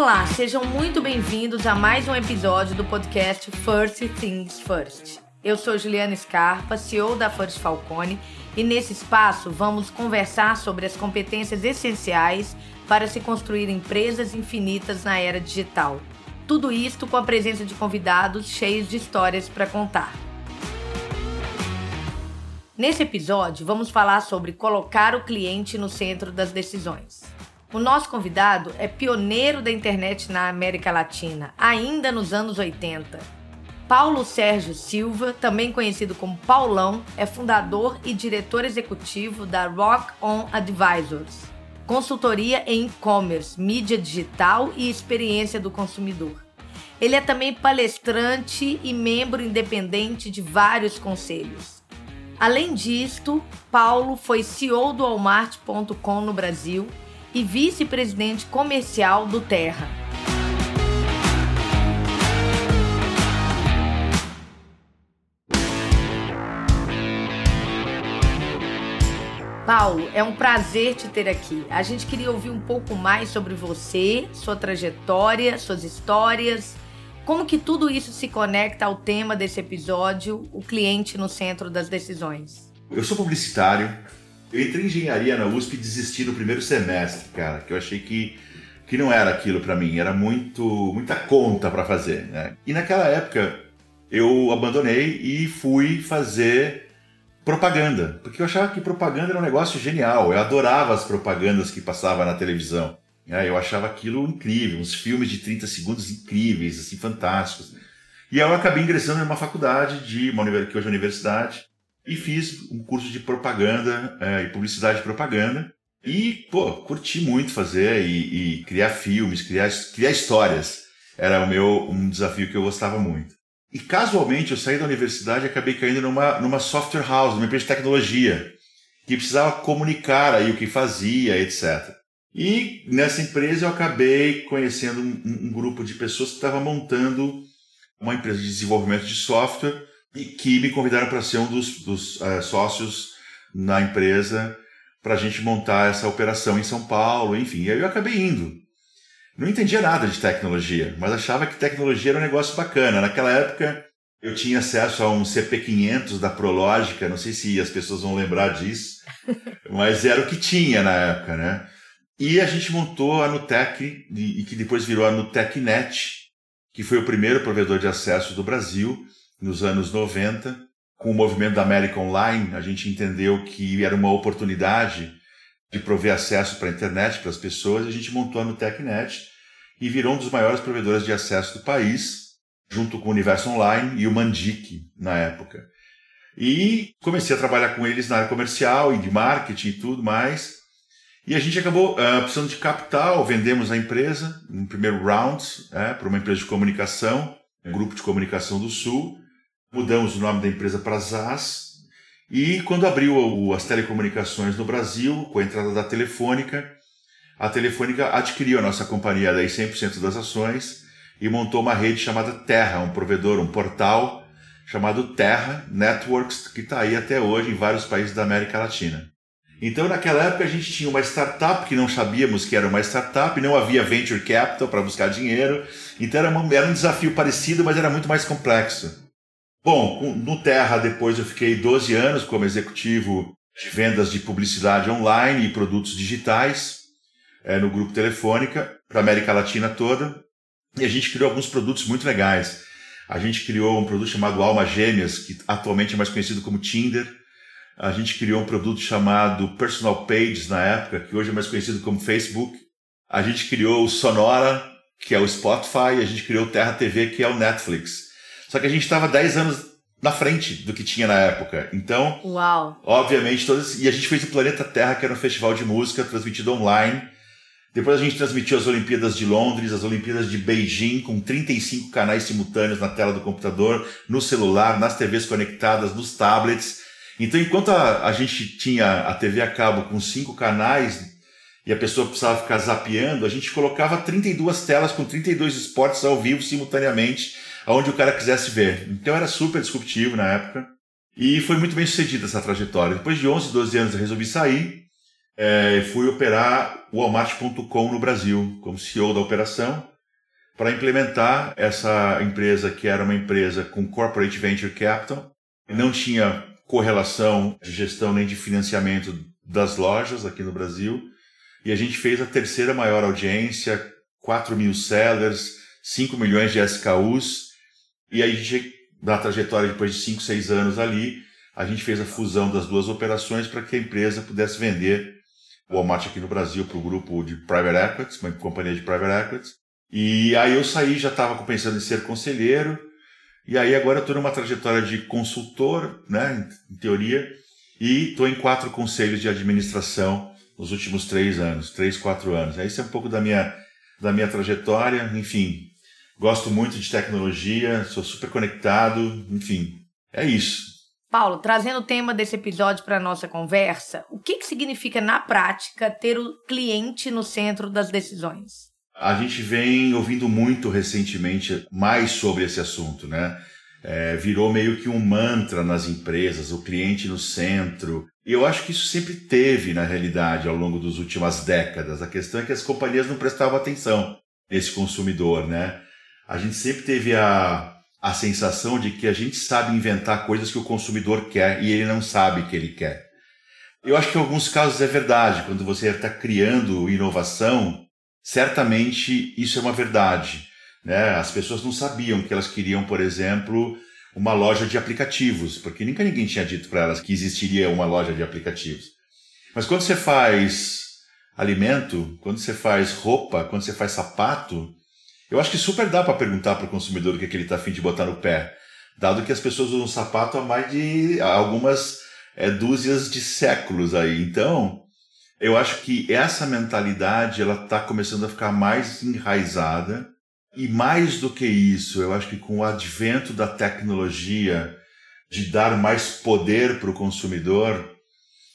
Olá, sejam muito bem-vindos a mais um episódio do podcast First Things First. Eu sou Juliana Scarpa, CEO da First Falcone, e nesse espaço vamos conversar sobre as competências essenciais para se construir empresas infinitas na era digital. Tudo isto com a presença de convidados cheios de histórias para contar. Nesse episódio, vamos falar sobre colocar o cliente no centro das decisões. O nosso convidado é pioneiro da internet na América Latina, ainda nos anos 80. Paulo Sérgio Silva, também conhecido como Paulão, é fundador e diretor executivo da Rock On Advisors, consultoria em e-commerce, mídia digital e experiência do consumidor. Ele é também palestrante e membro independente de vários conselhos. Além disto, Paulo foi CEO do Walmart.com no Brasil e vice-presidente comercial do Terra. Paulo, é um prazer te ter aqui. A gente queria ouvir um pouco mais sobre você, sua trajetória, suas histórias, como que tudo isso se conecta ao tema desse episódio, o cliente no centro das decisões. Eu sou publicitário, eu entrei em engenharia na USP e desisti no primeiro semestre, cara, que eu achei que, que não era aquilo para mim, era muito muita conta para fazer, né? E naquela época eu abandonei e fui fazer propaganda, porque eu achava que propaganda era um negócio genial, eu adorava as propagandas que passavam na televisão. Né? Eu achava aquilo incrível, uns filmes de 30 segundos incríveis, assim, fantásticos. E eu acabei ingressando numa faculdade de uma que hoje é universidade e fiz um curso de propaganda é, e publicidade de propaganda. E, pô, curti muito fazer e, e, criar filmes, criar, criar histórias. Era o meu um desafio que eu gostava muito. E casualmente eu saí da universidade e acabei caindo numa, numa software house, numa empresa de tecnologia, que precisava comunicar aí o que fazia, etc. E nessa empresa eu acabei conhecendo um, um grupo de pessoas que estava montando uma empresa de desenvolvimento de software e que me convidaram para ser um dos, dos uh, sócios na empresa para a gente montar essa operação em São Paulo, enfim. E aí eu acabei indo. Não entendia nada de tecnologia, mas achava que tecnologia era um negócio bacana. Naquela época eu tinha acesso a um CP500 da Prológica, não sei se as pessoas vão lembrar disso, mas era o que tinha na época, né? E a gente montou a Nutec, e que depois virou a NutecNet, que foi o primeiro provedor de acesso do Brasil nos anos 90. Com o movimento da América Online, a gente entendeu que era uma oportunidade de prover acesso para a internet para as pessoas. A gente montou a NutecNet e virou um dos maiores provedores de acesso do país, junto com o Universo Online e o Mandic na época. E comecei a trabalhar com eles na área comercial e de marketing e tudo mais. E a gente acabou uh, precisando de capital, vendemos a empresa, no primeiro round, é, para uma empresa de comunicação, um grupo de comunicação do Sul. Mudamos o nome da empresa para ZAS. E quando abriu as telecomunicações no Brasil, com a entrada da Telefônica, a Telefônica adquiriu a nossa companhia, daí 100% das ações, e montou uma rede chamada Terra, um provedor, um portal chamado Terra Networks, que está aí até hoje em vários países da América Latina. Então, naquela época, a gente tinha uma startup que não sabíamos que era uma startup, não havia venture capital para buscar dinheiro. Então, era, uma, era, um desafio parecido, mas era muito mais complexo. Bom, no Terra, depois eu fiquei 12 anos como executivo de vendas de publicidade online e produtos digitais é, no Grupo Telefônica, para América Latina toda. E a gente criou alguns produtos muito legais. A gente criou um produto chamado Alma Gêmeas, que atualmente é mais conhecido como Tinder a gente criou um produto chamado Personal Pages na época, que hoje é mais conhecido como Facebook. A gente criou o Sonora, que é o Spotify, a gente criou o Terra TV, que é o Netflix. Só que a gente estava 10 anos na frente do que tinha na época. Então, Uau. obviamente, todas. E a gente fez o Planeta Terra, que era um festival de música transmitido online. Depois a gente transmitiu as Olimpíadas de Londres, as Olimpíadas de Beijing, com 35 canais simultâneos na tela do computador, no celular, nas TVs conectadas, nos tablets. Então, enquanto a, a gente tinha a TV a cabo com cinco canais e a pessoa precisava ficar zapeando, a gente colocava 32 telas com 32 esportes ao vivo simultaneamente, aonde o cara quisesse ver. Então era super disruptivo na época. E foi muito bem sucedida essa trajetória. Depois de 11, 12 anos eu resolvi sair. é, fui operar o Walmart.com no Brasil, como CEO da operação, para implementar essa empresa que era uma empresa com corporate venture capital, não tinha correlação de gestão nem de financiamento das lojas aqui no Brasil, e a gente fez a terceira maior audiência, 4 mil sellers, 5 milhões de SKUs, e aí gente, na trajetória depois de 5, 6 anos ali, a gente fez a fusão das duas operações para que a empresa pudesse vender o Walmart aqui no Brasil para o grupo de Private Equities, uma companhia de Private Equities. E aí eu saí, já estava pensando em ser conselheiro, e aí agora estou numa trajetória de consultor, né, em teoria, e estou em quatro conselhos de administração nos últimos três anos, três, quatro anos. Isso é um pouco da minha, da minha trajetória, enfim. Gosto muito de tecnologia, sou super conectado, enfim, é isso. Paulo, trazendo o tema desse episódio para a nossa conversa, o que, que significa na prática ter o cliente no centro das decisões? A gente vem ouvindo muito recentemente mais sobre esse assunto, né? É, virou meio que um mantra nas empresas, o cliente no centro. E eu acho que isso sempre teve, na realidade, ao longo das últimas décadas. A questão é que as companhias não prestavam atenção nesse consumidor, né? A gente sempre teve a, a sensação de que a gente sabe inventar coisas que o consumidor quer e ele não sabe que ele quer. Eu acho que em alguns casos é verdade. Quando você está criando inovação, certamente isso é uma verdade. Né? As pessoas não sabiam que elas queriam, por exemplo, uma loja de aplicativos, porque nunca ninguém tinha dito para elas que existiria uma loja de aplicativos. Mas quando você faz alimento, quando você faz roupa, quando você faz sapato, eu acho que super dá para perguntar para o consumidor o que, é que ele está afim de botar no pé, dado que as pessoas usam sapato há mais de algumas é, dúzias de séculos aí. Então, eu acho que essa mentalidade ela está começando a ficar mais enraizada e mais do que isso, eu acho que com o advento da tecnologia de dar mais poder para o consumidor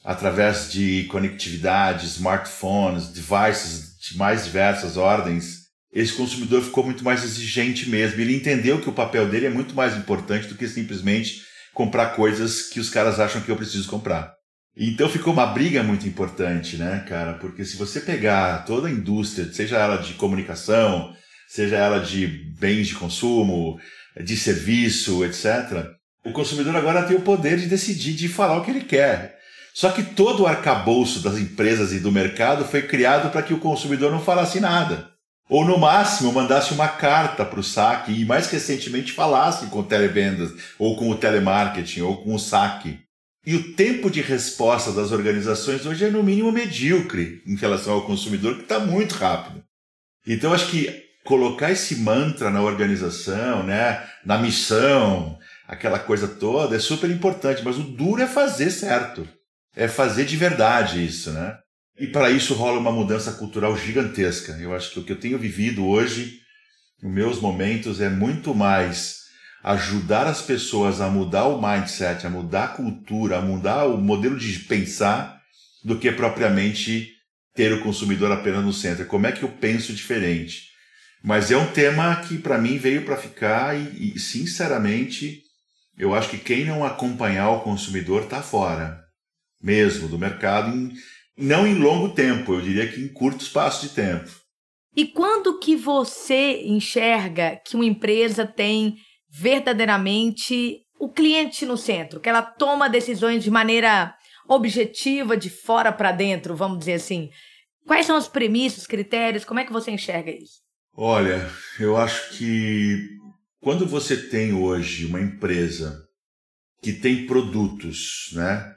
através de conectividade, smartphones, devices de mais diversas ordens, esse consumidor ficou muito mais exigente mesmo. Ele entendeu que o papel dele é muito mais importante do que simplesmente comprar coisas que os caras acham que eu preciso comprar. Então ficou uma briga muito importante, né, cara? Porque se você pegar toda a indústria, seja ela de comunicação, seja ela de bens de consumo, de serviço, etc., o consumidor agora tem o poder de decidir, de falar o que ele quer. Só que todo o arcabouço das empresas e do mercado foi criado para que o consumidor não falasse nada. Ou no máximo mandasse uma carta para o saque e mais recentemente falasse com televendas, ou com o telemarketing, ou com o saque. E o tempo de resposta das organizações hoje é no mínimo medíocre em relação ao consumidor, que está muito rápido. Então acho que colocar esse mantra na organização, né, na missão, aquela coisa toda, é super importante, mas o duro é fazer certo. É fazer de verdade isso, né? E para isso rola uma mudança cultural gigantesca. Eu acho que o que eu tenho vivido hoje, nos meus momentos, é muito mais ajudar as pessoas a mudar o mindset, a mudar a cultura, a mudar o modelo de pensar, do que propriamente ter o consumidor apenas no centro. Como é que eu penso diferente? Mas é um tema que para mim veio para ficar e, e, sinceramente, eu acho que quem não acompanhar o consumidor está fora, mesmo do mercado, em, não em longo tempo, eu diria que em curto espaço de tempo. E quando que você enxerga que uma empresa tem verdadeiramente o cliente no centro, que ela toma decisões de maneira objetiva, de fora para dentro, vamos dizer assim? Quais são as premissas, critérios? Como é que você enxerga isso? Olha, eu acho que quando você tem hoje uma empresa que tem produtos, né?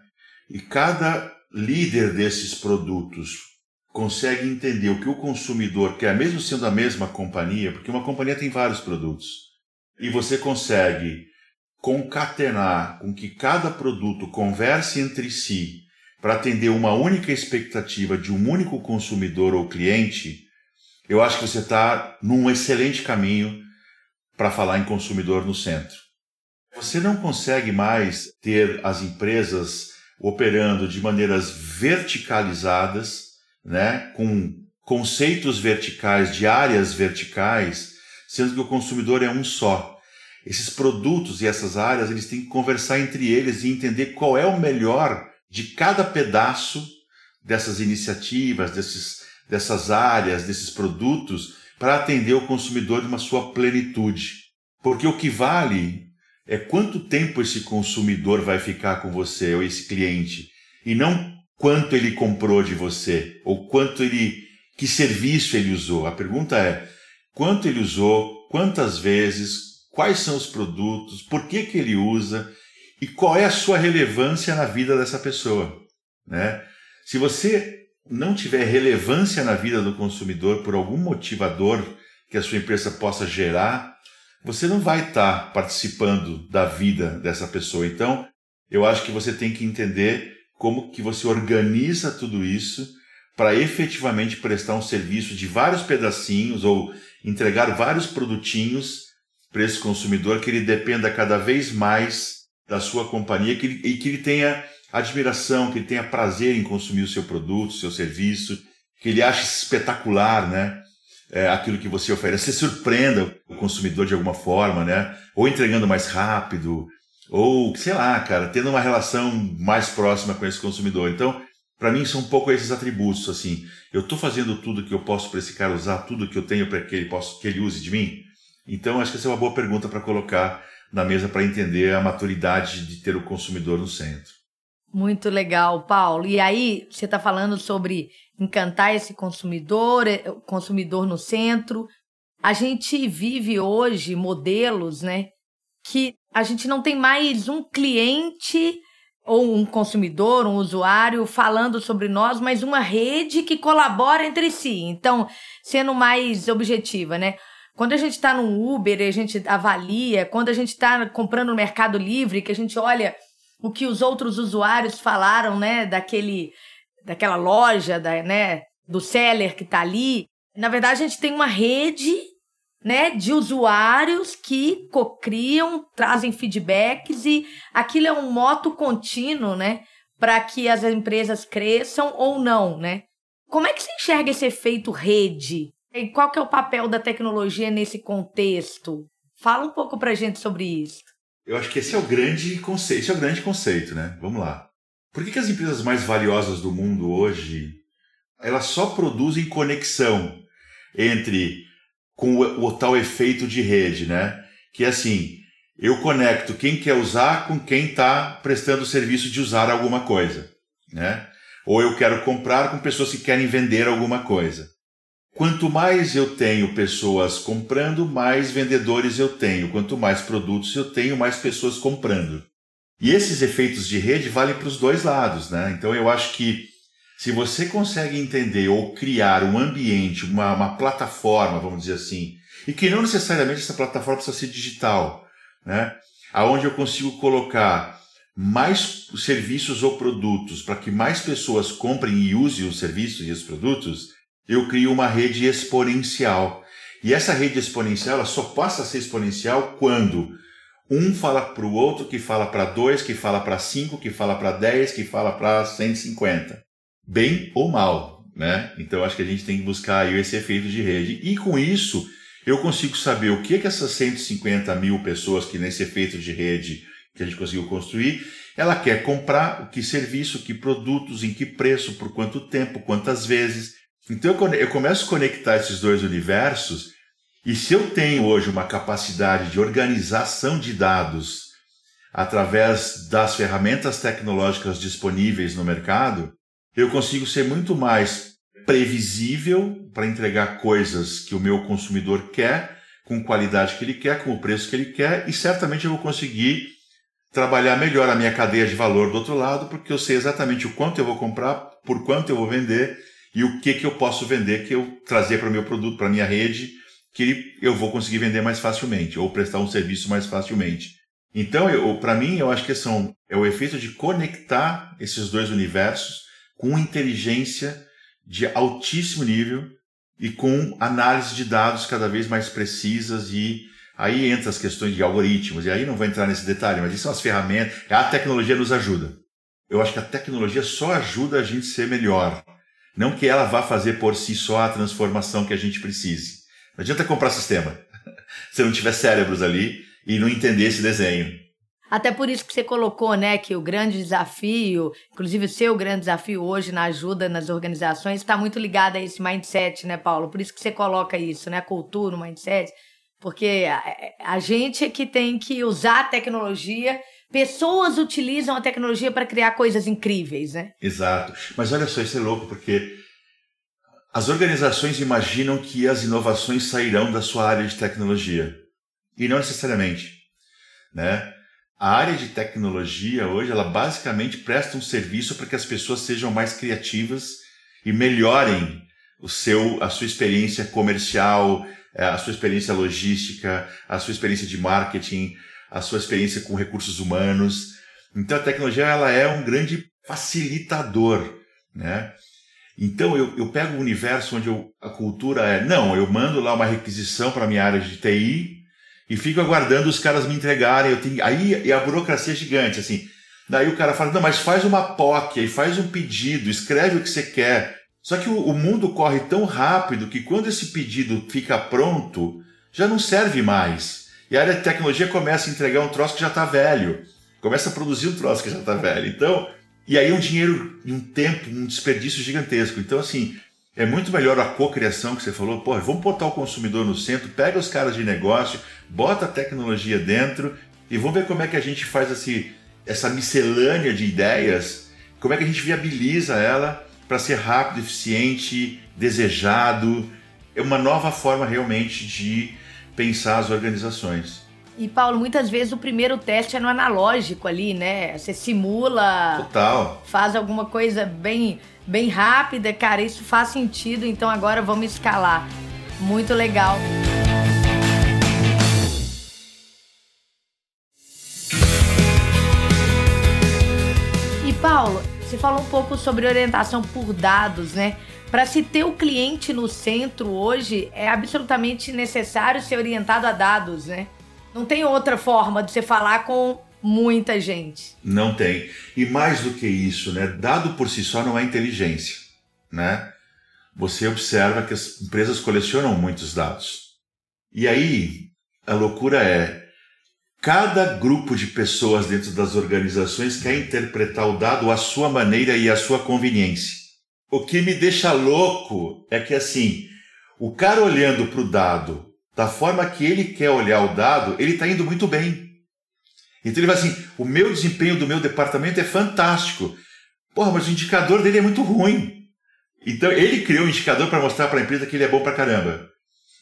E cada líder desses produtos consegue entender o que o consumidor quer, mesmo sendo a mesma companhia, porque uma companhia tem vários produtos, e você consegue concatenar com que cada produto converse entre si para atender uma única expectativa de um único consumidor ou cliente, eu acho que você está num excelente caminho para falar em consumidor no centro. Você não consegue mais ter as empresas operando de maneiras verticalizadas, né, com conceitos verticais, de áreas verticais, sendo que o consumidor é um só. Esses produtos e essas áreas, eles têm que conversar entre eles e entender qual é o melhor de cada pedaço dessas iniciativas, desses, dessas áreas, desses produtos, para atender o consumidor de uma sua plenitude. Porque o que vale é quanto tempo esse consumidor vai ficar com você ou esse cliente, e não quanto ele comprou de você ou quanto ele que serviço ele usou. A pergunta é quanto ele usou, quantas vezes, quais são os produtos, por que que ele usa e qual é a sua relevância na vida dessa pessoa, né? Se você não tiver relevância na vida do consumidor por algum motivador que a sua empresa possa gerar, você não vai estar participando da vida dessa pessoa. Então, eu acho que você tem que entender como que você organiza tudo isso para efetivamente prestar um serviço de vários pedacinhos ou entregar vários produtinhos para esse consumidor que ele dependa cada vez mais da sua companhia que ele, e que ele tenha admiração, que ele tenha prazer em consumir o seu produto, o seu serviço, que ele ache espetacular, né? É, aquilo que você oferece, você surpreenda o consumidor de alguma forma, né? Ou entregando mais rápido, ou sei lá, cara, tendo uma relação mais próxima com esse consumidor. Então, para mim são um pouco esses atributos, assim. Eu estou fazendo tudo que eu posso para esse cara usar, tudo que eu tenho para que ele possa, que ele use de mim. Então, acho que essa é uma boa pergunta para colocar na mesa para entender a maturidade de ter o consumidor no centro. Muito legal, Paulo. E aí, você está falando sobre encantar esse consumidor, eh, consumidor no centro. A gente vive hoje modelos, né, que a gente não tem mais um cliente ou um consumidor, um usuário falando sobre nós, mas uma rede que colabora entre si. Então, sendo mais objetiva, né? Quando a gente está no Uber, a gente avalia, quando a gente está comprando no Mercado Livre, que a gente olha o que os outros usuários falaram, né, daquele, daquela loja, da, né, do seller que está ali. Na verdade, a gente tem uma rede né, de usuários que cocriam, trazem feedbacks e aquilo é um moto contínuo, né, para que as empresas cresçam ou não, né? Como é que se enxerga esse efeito rede? E qual que é o papel da tecnologia nesse contexto? Fala um pouco para a gente sobre isso. Eu acho que esse é o grande conceito, esse é o grande conceito, né? Vamos lá. Por que, que as empresas mais valiosas do mundo hoje elas só produzem conexão entre com o, o tal efeito de rede, né? Que é assim, eu conecto quem quer usar com quem está prestando o serviço de usar alguma coisa, né? Ou eu quero comprar com pessoas que querem vender alguma coisa. Quanto mais eu tenho pessoas comprando, mais vendedores eu tenho. Quanto mais produtos eu tenho, mais pessoas comprando. E esses efeitos de rede valem para os dois lados, né? Então eu acho que se você consegue entender ou criar um ambiente, uma, uma plataforma, vamos dizer assim, e que não necessariamente essa plataforma precisa ser digital, né? Aonde eu consigo colocar mais serviços ou produtos para que mais pessoas comprem e usem os serviços e os produtos, eu crio uma rede exponencial. E essa rede exponencial só passa a ser exponencial quando um fala para o outro, que fala para dois, que fala para cinco, que fala para dez, que fala para 150. Bem ou mal, né? Então acho que a gente tem que buscar aí esse efeito de rede. E com isso, eu consigo saber o que, que essas 150 mil pessoas que nesse efeito de rede que a gente conseguiu construir, ela quer comprar, o que serviço, que produtos, em que preço, por quanto tempo, quantas vezes. Então eu começo a conectar esses dois universos e se eu tenho hoje uma capacidade de organização de dados através das ferramentas tecnológicas disponíveis no mercado, eu consigo ser muito mais previsível para entregar coisas que o meu consumidor quer, com qualidade que ele quer, com o preço que ele quer, e certamente eu vou conseguir trabalhar melhor a minha cadeia de valor do outro lado, porque eu sei exatamente o quanto eu vou comprar, por quanto eu vou vender e o que, que eu posso vender, que eu trazer para o meu produto, para a minha rede, que eu vou conseguir vender mais facilmente, ou prestar um serviço mais facilmente. Então, para mim, eu acho que são, é o efeito de conectar esses dois universos com inteligência de altíssimo nível e com análise de dados cada vez mais precisas e aí entra as questões de algoritmos, e aí não vou entrar nesse detalhe, mas isso são as ferramentas, a tecnologia nos ajuda. Eu acho que a tecnologia só ajuda a gente ser melhor. Não que ela vá fazer por si só a transformação que a gente precise. Não adianta comprar sistema se não tiver cérebros ali e não entender esse desenho. Até por isso que você colocou, né, que o grande desafio, inclusive o seu grande desafio hoje na ajuda nas organizações, está muito ligado a esse mindset, né, Paulo? Por isso que você coloca isso, né, a cultura, mindset, porque a, a gente é que tem que usar a tecnologia pessoas utilizam a tecnologia para criar coisas incríveis, né? Exato. Mas olha só, isso é louco, porque as organizações imaginam que as inovações sairão da sua área de tecnologia. E não necessariamente. Né? A área de tecnologia hoje, ela basicamente presta um serviço para que as pessoas sejam mais criativas e melhorem o seu, a sua experiência comercial, eh, a sua experiência logística, a sua experiência de marketing, a sua experiência com recursos humanos. Então a tecnologia ela é um grande facilitador, né? Então eu, eu pego o um universo onde eu, a cultura é, não, eu mando lá uma requisição para minha área de TI e fico aguardando os caras me entregarem. Eu tenho, aí a burocracia é gigante, assim. Daí o cara fala, não, mas faz uma POC, aí faz um pedido, escreve o que você quer. Só que o, o mundo corre tão rápido que quando esse pedido fica pronto, já não serve mais. E a área de tecnologia começa a entregar um troço que já está velho. Começa a produzir um troço que já está velho. Então, e aí um dinheiro e um tempo, um desperdício gigantesco. Então, assim, é muito melhor a cocriação que você falou. Pô, vamos botar o consumidor no centro, pega os caras de negócio, bota a tecnologia dentro e vamos ver como é que a gente faz esse, essa miscelânea de ideias, como é que a gente viabiliza ela para ser rápido, eficiente, desejado. É uma nova forma realmente de pensar as organizações. E Paulo, muitas vezes o primeiro teste é no analógico ali, né? Você simula, Total. faz alguma coisa bem, bem rápida, cara, isso faz sentido, então agora vamos escalar. Muito legal. E Paulo, você falou um pouco sobre orientação por dados, né? Para se ter o cliente no centro hoje, é absolutamente necessário ser orientado a dados, né? Não tem outra forma de você falar com muita gente. Não tem. E mais do que isso, né? Dado por si só não é inteligência, né? Você observa que as empresas colecionam muitos dados. E aí, a loucura é cada grupo de pessoas dentro das organizações quer interpretar o dado à sua maneira e à sua conveniência. O que me deixa louco é que assim, o cara olhando para o dado da forma que ele quer olhar o dado, ele está indo muito bem. Então ele vai assim: o meu desempenho do meu departamento é fantástico. Porra, mas o indicador dele é muito ruim. Então ele criou um indicador para mostrar para a empresa que ele é bom para caramba,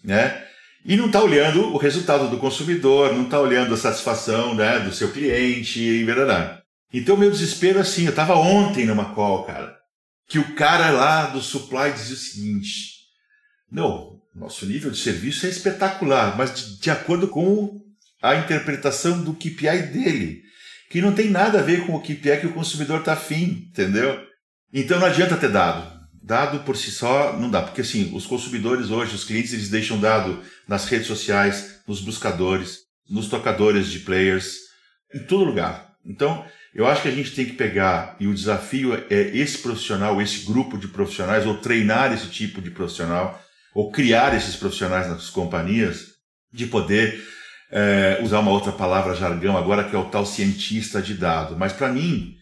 né? E não está olhando o resultado do consumidor, não está olhando a satisfação né, do seu cliente e verdade. Então meu desespero assim, eu estava ontem numa call, cara que o cara lá do supply dizia o seguinte: não, nosso nível de serviço é espetacular, mas de, de acordo com a interpretação do KPI dele, que não tem nada a ver com o KPI que o consumidor está afim, entendeu? Então não adianta ter dado. Dado por si só não dá, porque assim, os consumidores hoje, os clientes, eles deixam dado nas redes sociais, nos buscadores, nos tocadores de players, em todo lugar. Então, eu acho que a gente tem que pegar, e o desafio é esse profissional, esse grupo de profissionais, ou treinar esse tipo de profissional, ou criar esses profissionais nas companhias, de poder é, usar uma outra palavra jargão agora, que é o tal cientista de dado. Mas para mim,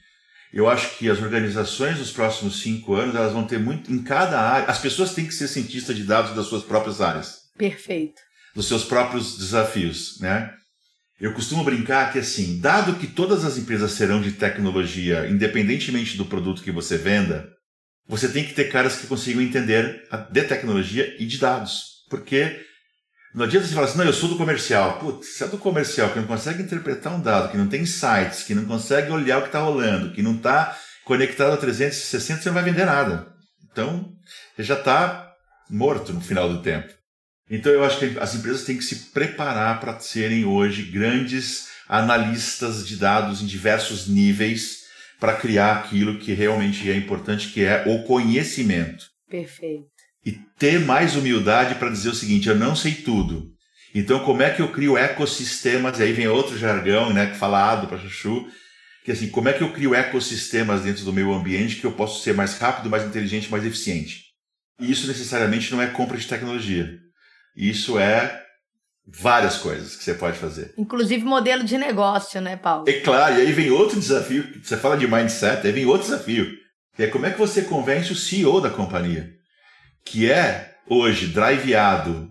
eu acho que as organizações nos próximos cinco anos, elas vão ter muito, em cada área, as pessoas têm que ser cientistas de dados das suas próprias áreas. Perfeito. Dos seus próprios desafios, né? Eu costumo brincar que, assim, dado que todas as empresas serão de tecnologia, independentemente do produto que você venda, você tem que ter caras que consigam entender de tecnologia e de dados. Porque não adianta você falar assim, não, eu sou do comercial. Putz, você é do comercial, que não consegue interpretar um dado, que não tem insights, que não consegue olhar o que está rolando, que não está conectado a 360, você não vai vender nada. Então, você já está morto no final do tempo. Então eu acho que as empresas têm que se preparar para serem hoje grandes analistas de dados em diversos níveis para criar aquilo que realmente é importante, que é o conhecimento. Perfeito. E ter mais humildade para dizer o seguinte: eu não sei tudo. Então, como é que eu crio ecossistemas? E aí vem outro jargão, né, que falado para Chuchu, que assim, como é que eu crio ecossistemas dentro do meu ambiente que eu posso ser mais rápido, mais inteligente, mais eficiente? E isso necessariamente não é compra de tecnologia. Isso é Várias coisas que você pode fazer. Inclusive modelo de negócio, né, Paulo? É claro, e aí vem outro desafio. Você fala de mindset, aí vem outro desafio. Que é como é que você convence o CEO da companhia, que é hoje driveado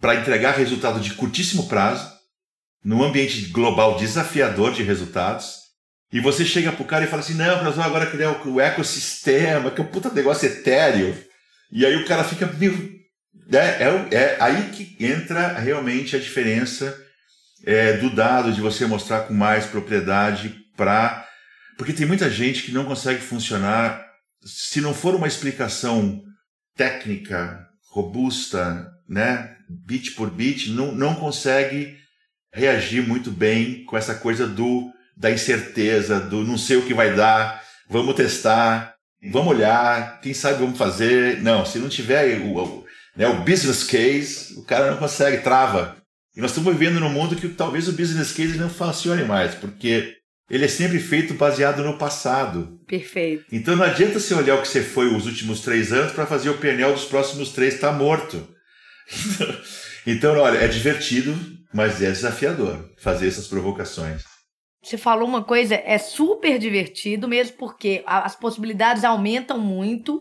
para entregar resultado de curtíssimo prazo, num ambiente global desafiador de resultados, e você chega pro cara e fala assim: não, nós vamos agora criar o ecossistema, que é um puta negócio etéreo. E aí o cara fica meio. É, é, é aí que entra realmente a diferença é, do dado, de você mostrar com mais propriedade para. Porque tem muita gente que não consegue funcionar se não for uma explicação técnica, robusta, né, bit por bit, não, não consegue reagir muito bem com essa coisa do da incerteza, do não sei o que vai dar, vamos testar, vamos olhar, quem sabe vamos fazer. Não, se não tiver o, né, o business case, o cara não consegue, trava. E nós estamos vivendo num mundo que talvez o business case não funcione mais, porque ele é sempre feito baseado no passado. Perfeito. Então não adianta você olhar o que você foi os últimos três anos para fazer o PNL dos próximos três, está morto. Então, olha, é divertido, mas é desafiador fazer essas provocações. Você falou uma coisa, é super divertido mesmo porque as possibilidades aumentam muito.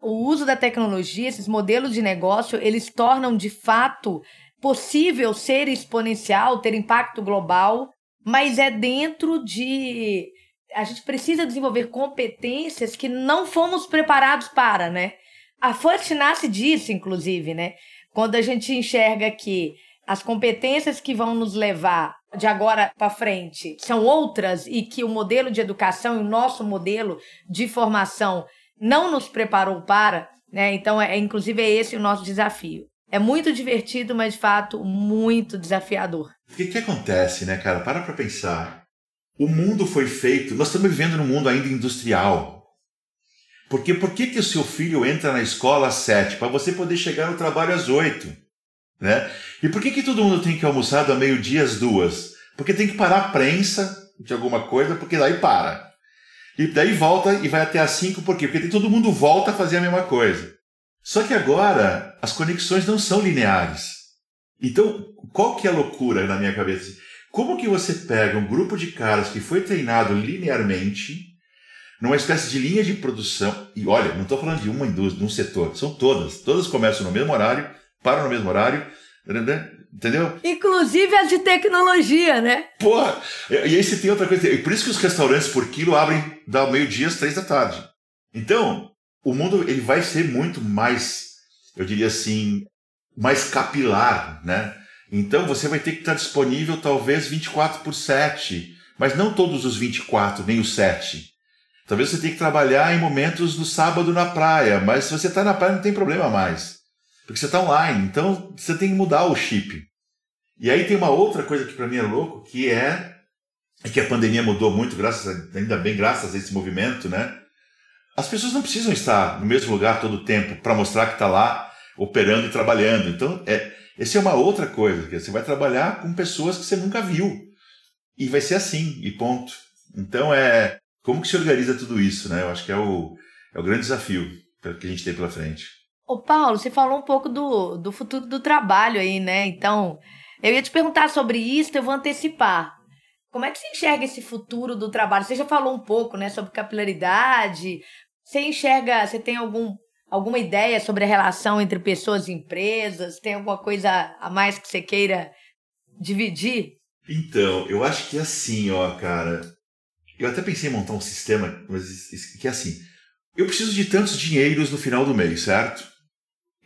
O uso da tecnologia, esses modelos de negócio, eles tornam de fato possível ser exponencial, ter impacto global, mas é dentro de a gente precisa desenvolver competências que não fomos preparados para, né? A First nasce disso, inclusive, né? Quando a gente enxerga que as competências que vão nos levar de agora para frente são outras e que o modelo de educação e o nosso modelo de formação não nos preparou para, né? Então, é, inclusive, é esse o nosso desafio. É muito divertido, mas de fato muito desafiador. O que, que acontece, né, cara? Para para pensar. O mundo foi feito. Nós estamos vivendo num mundo ainda industrial. Porque por que, que o seu filho entra na escola às sete? Para você poder chegar no trabalho às oito. Né? E por que, que todo mundo tem que almoçar do meio-dia às duas? Porque tem que parar a prensa de alguma coisa, porque daí para. E daí volta e vai até às cinco, por quê? Porque todo mundo volta a fazer a mesma coisa. Só que agora as conexões não são lineares. Então, qual que é a loucura na minha cabeça? Como que você pega um grupo de caras que foi treinado linearmente, numa espécie de linha de produção, e olha, não estou falando de uma indústria, de um setor, são todas. Todas começam no mesmo horário, param no mesmo horário, entendeu? Inclusive as de tecnologia, né? Porra! E aí você tem outra coisa, por isso que os restaurantes por quilo abrem da meio-dia às três da tarde. Então, o mundo ele vai ser muito mais, eu diria assim, mais capilar, né? Então você vai ter que estar disponível talvez 24 por 7, mas não todos os 24, nem os 7. Talvez você tenha que trabalhar em momentos no sábado na praia, mas se você está na praia não tem problema mais. Porque você está online, então você tem que mudar o chip. E aí tem uma outra coisa que para mim é louco, que é, é que a pandemia mudou muito, graças a, ainda bem graças a esse movimento, né? As pessoas não precisam estar no mesmo lugar todo o tempo para mostrar que está lá operando e trabalhando. Então, é, essa é uma outra coisa, que você vai trabalhar com pessoas que você nunca viu. E vai ser assim, e ponto. Então, é como que se organiza tudo isso, né? Eu acho que é o, é o grande desafio que a gente tem pela frente. Ô Paulo, você falou um pouco do, do futuro do trabalho aí, né? Então, eu ia te perguntar sobre isso, eu vou antecipar. Como é que você enxerga esse futuro do trabalho? Você já falou um pouco, né, sobre capilaridade. Você enxerga, você tem algum, alguma ideia sobre a relação entre pessoas e empresas? Tem alguma coisa a mais que você queira dividir? Então, eu acho que é assim, ó, cara. Eu até pensei em montar um sistema, mas que é assim. Eu preciso de tantos dinheiros no final do mês, certo?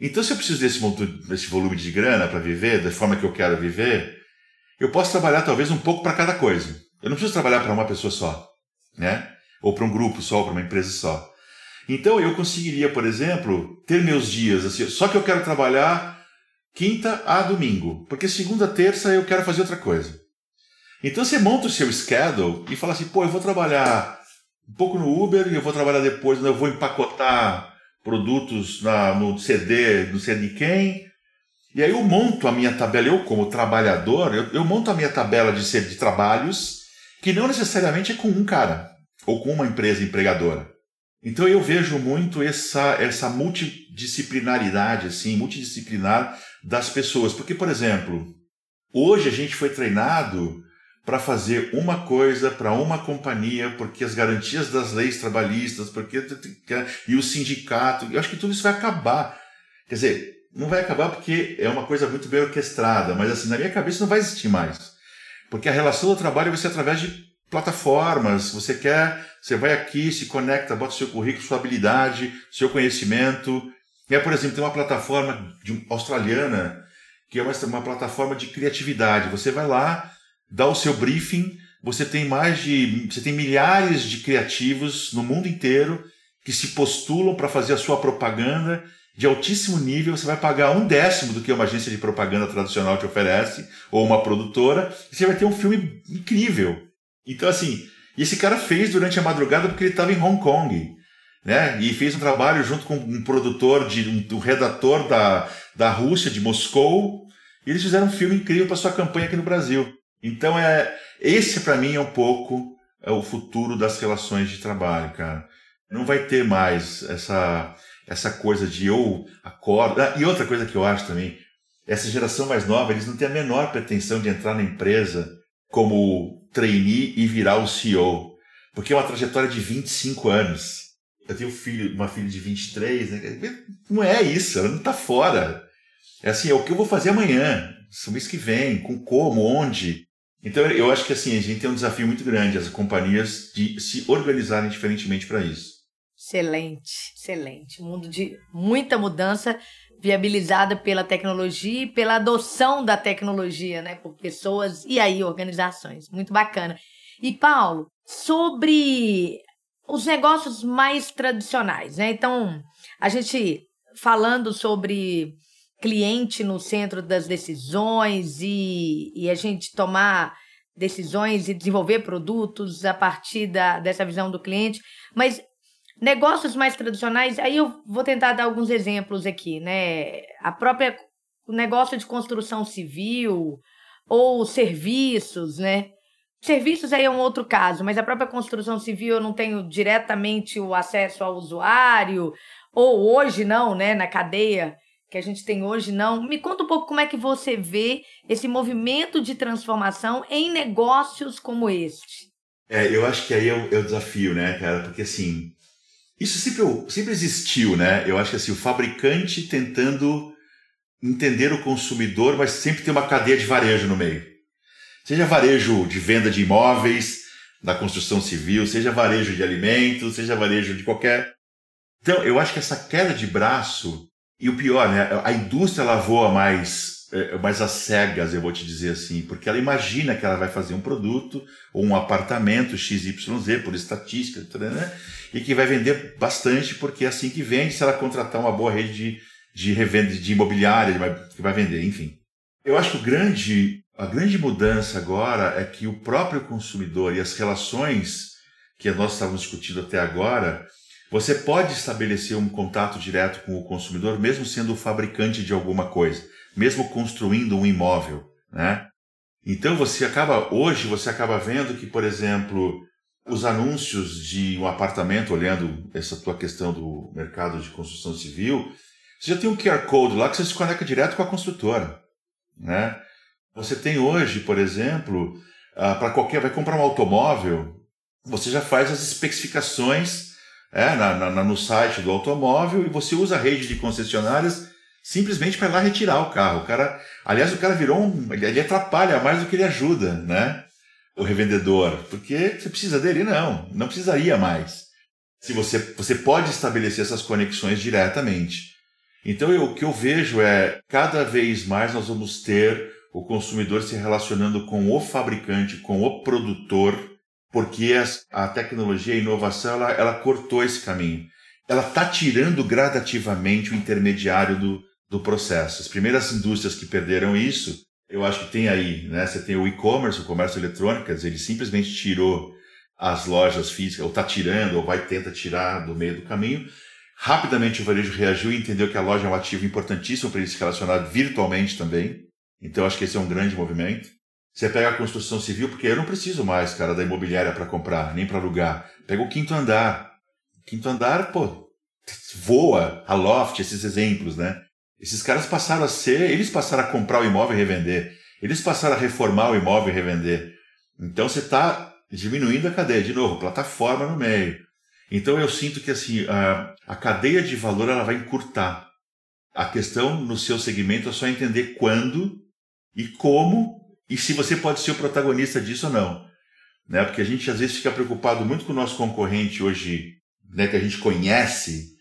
Então, se eu preciso desse, desse volume de grana para viver, da forma que eu quero viver, eu posso trabalhar talvez um pouco para cada coisa. Eu não preciso trabalhar para uma pessoa só, né? Ou para um grupo só, para uma empresa só. Então eu conseguiria, por exemplo, ter meus dias assim, só que eu quero trabalhar quinta a domingo, porque segunda, terça eu quero fazer outra coisa. Então você monta o seu schedule e fala assim, pô, eu vou trabalhar um pouco no Uber e eu vou trabalhar depois, eu vou empacotar produtos na, no CD, no CD de quem, e aí eu monto a minha tabela, eu como trabalhador, eu, eu monto a minha tabela de, de trabalhos que não necessariamente é com um cara ou com uma empresa empregadora. Então eu vejo muito essa, essa multidisciplinaridade, assim, multidisciplinar das pessoas. Porque, por exemplo, Hoje a gente foi treinado para fazer uma coisa para uma companhia, porque as garantias das leis trabalhistas, porque e o sindicato, eu acho que tudo isso vai acabar. Quer dizer, não vai acabar porque é uma coisa muito bem orquestrada, mas assim, na minha cabeça não vai existir mais. Porque a relação do trabalho vai ser através de plataformas. Você quer, você vai aqui, se conecta, bota seu currículo, sua habilidade, seu conhecimento. É, por exemplo, tem uma plataforma de, australiana que é uma, uma plataforma de criatividade. Você vai lá, dá o seu briefing, você tem mais de, você tem milhares de criativos no mundo inteiro que se postulam para fazer a sua propaganda de altíssimo nível, você vai pagar um décimo do que uma agência de propaganda tradicional te oferece, ou uma produtora, e você vai ter um filme incrível. Então, assim, esse cara fez durante a madrugada porque ele estava em Hong Kong, né? E fez um trabalho junto com um produtor, de, um, um redator da, da Rússia, de Moscou, e eles fizeram um filme incrível para sua campanha aqui no Brasil. Então, é esse para mim é um pouco é o futuro das relações de trabalho, cara. Não vai ter mais essa essa coisa de eu acordo. Ah, e outra coisa que eu acho também, essa geração mais nova, eles não têm a menor pretensão de entrar na empresa como trainee e virar o CEO, porque é uma trajetória de 25 anos. Eu tenho um filho, uma filha de 23, né? não é isso, ela não está fora. É assim, é o que eu vou fazer amanhã, mês que vem, com como, onde. Então eu acho que assim, a gente tem um desafio muito grande, as companhias, de se organizarem diferentemente para isso. Excelente, excelente. Um mundo de muita mudança viabilizada pela tecnologia e pela adoção da tecnologia, né, por pessoas e aí organizações. Muito bacana. E Paulo, sobre os negócios mais tradicionais, né? Então, a gente falando sobre cliente no centro das decisões e, e a gente tomar decisões e desenvolver produtos a partir da, dessa visão do cliente, mas Negócios mais tradicionais, aí eu vou tentar dar alguns exemplos aqui, né? A própria o negócio de construção civil ou serviços, né? Serviços aí é um outro caso, mas a própria construção civil eu não tenho diretamente o acesso ao usuário, ou hoje não, né, na cadeia que a gente tem hoje não. Me conta um pouco como é que você vê esse movimento de transformação em negócios como este. É, eu acho que aí é o, é o desafio, né, cara? Porque assim, isso sempre, sempre existiu, né? Eu acho que assim, o fabricante tentando entender o consumidor, mas sempre tem uma cadeia de varejo no meio. Seja varejo de venda de imóveis, da construção civil, seja varejo de alimentos, seja varejo de qualquer. Então, eu acho que essa queda de braço, e o pior, né? A indústria ela voa mais, é, mais às cegas, eu vou te dizer assim, porque ela imagina que ela vai fazer um produto ou um apartamento XYZ, por estatística, né? e que vai vender bastante, porque é assim que vende se ela contratar uma boa rede de, de revenda de imobiliária que vai vender, enfim. Eu acho que o grande, a grande mudança agora é que o próprio consumidor e as relações que nós estávamos discutindo até agora, você pode estabelecer um contato direto com o consumidor, mesmo sendo o fabricante de alguma coisa, mesmo construindo um imóvel, né? Então você acaba hoje você acaba vendo que, por exemplo, os anúncios de um apartamento, olhando essa tua questão do mercado de construção civil, você já tem um QR Code lá que você se conecta direto com a construtora. Né? Você tem hoje, por exemplo, ah, para qualquer. vai comprar um automóvel, você já faz as especificações é, na, na, no site do automóvel e você usa a rede de concessionárias simplesmente para lá retirar o carro. O cara, aliás, o cara virou um. Ele atrapalha mais do que ele ajuda, né? o revendedor, porque você precisa dele? Não, não precisaria mais. Se você, você pode estabelecer essas conexões diretamente. Então, eu, o que eu vejo é, cada vez mais nós vamos ter o consumidor se relacionando com o fabricante, com o produtor, porque a tecnologia e a inovação, ela, ela cortou esse caminho. Ela está tirando gradativamente o intermediário do, do processo. As primeiras indústrias que perderam isso eu acho que tem aí, né? Você tem o e-commerce, o comércio eletrônico, ele simplesmente tirou as lojas físicas, ou está tirando, ou vai tentar tirar do meio do caminho. Rapidamente o varejo reagiu e entendeu que a loja é um ativo importantíssimo para ele se relacionar virtualmente também. Então acho que esse é um grande movimento. Você pega a construção civil, porque eu não preciso mais, cara, da imobiliária para comprar, nem para alugar. Pega o quinto andar. Quinto andar, pô, voa, a loft, esses exemplos, né? Esses caras passaram a ser, eles passaram a comprar o imóvel e revender. eles passaram a reformar o imóvel e revender. Então você está diminuindo a cadeia. De novo, plataforma no meio. Então eu sinto que assim a, a cadeia de valor ela vai encurtar. A questão no seu segmento é só entender quando e como e se você pode ser o protagonista disso ou não. Né? Porque a gente às vezes fica preocupado muito com o nosso concorrente hoje, né, que a gente conhece,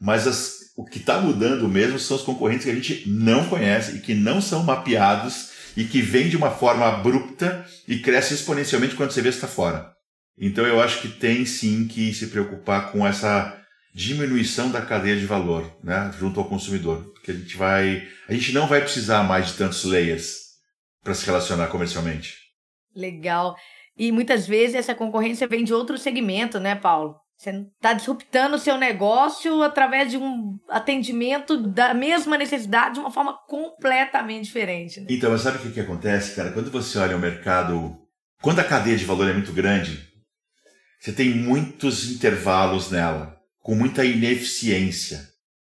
mas as, o que está mudando mesmo são os concorrentes que a gente não conhece e que não são mapeados e que vêm de uma forma abrupta e cresce exponencialmente quando você vê está fora. Então eu acho que tem sim que se preocupar com essa diminuição da cadeia de valor, né, junto ao consumidor, porque a gente vai, a gente não vai precisar mais de tantos layers para se relacionar comercialmente. Legal. E muitas vezes essa concorrência vem de outro segmento, né, Paulo? Você está disruptando o seu negócio através de um atendimento da mesma necessidade de uma forma completamente diferente. Né? Então, mas sabe o que, que acontece, cara? Quando você olha o mercado, quando a cadeia de valor é muito grande, você tem muitos intervalos nela, com muita ineficiência.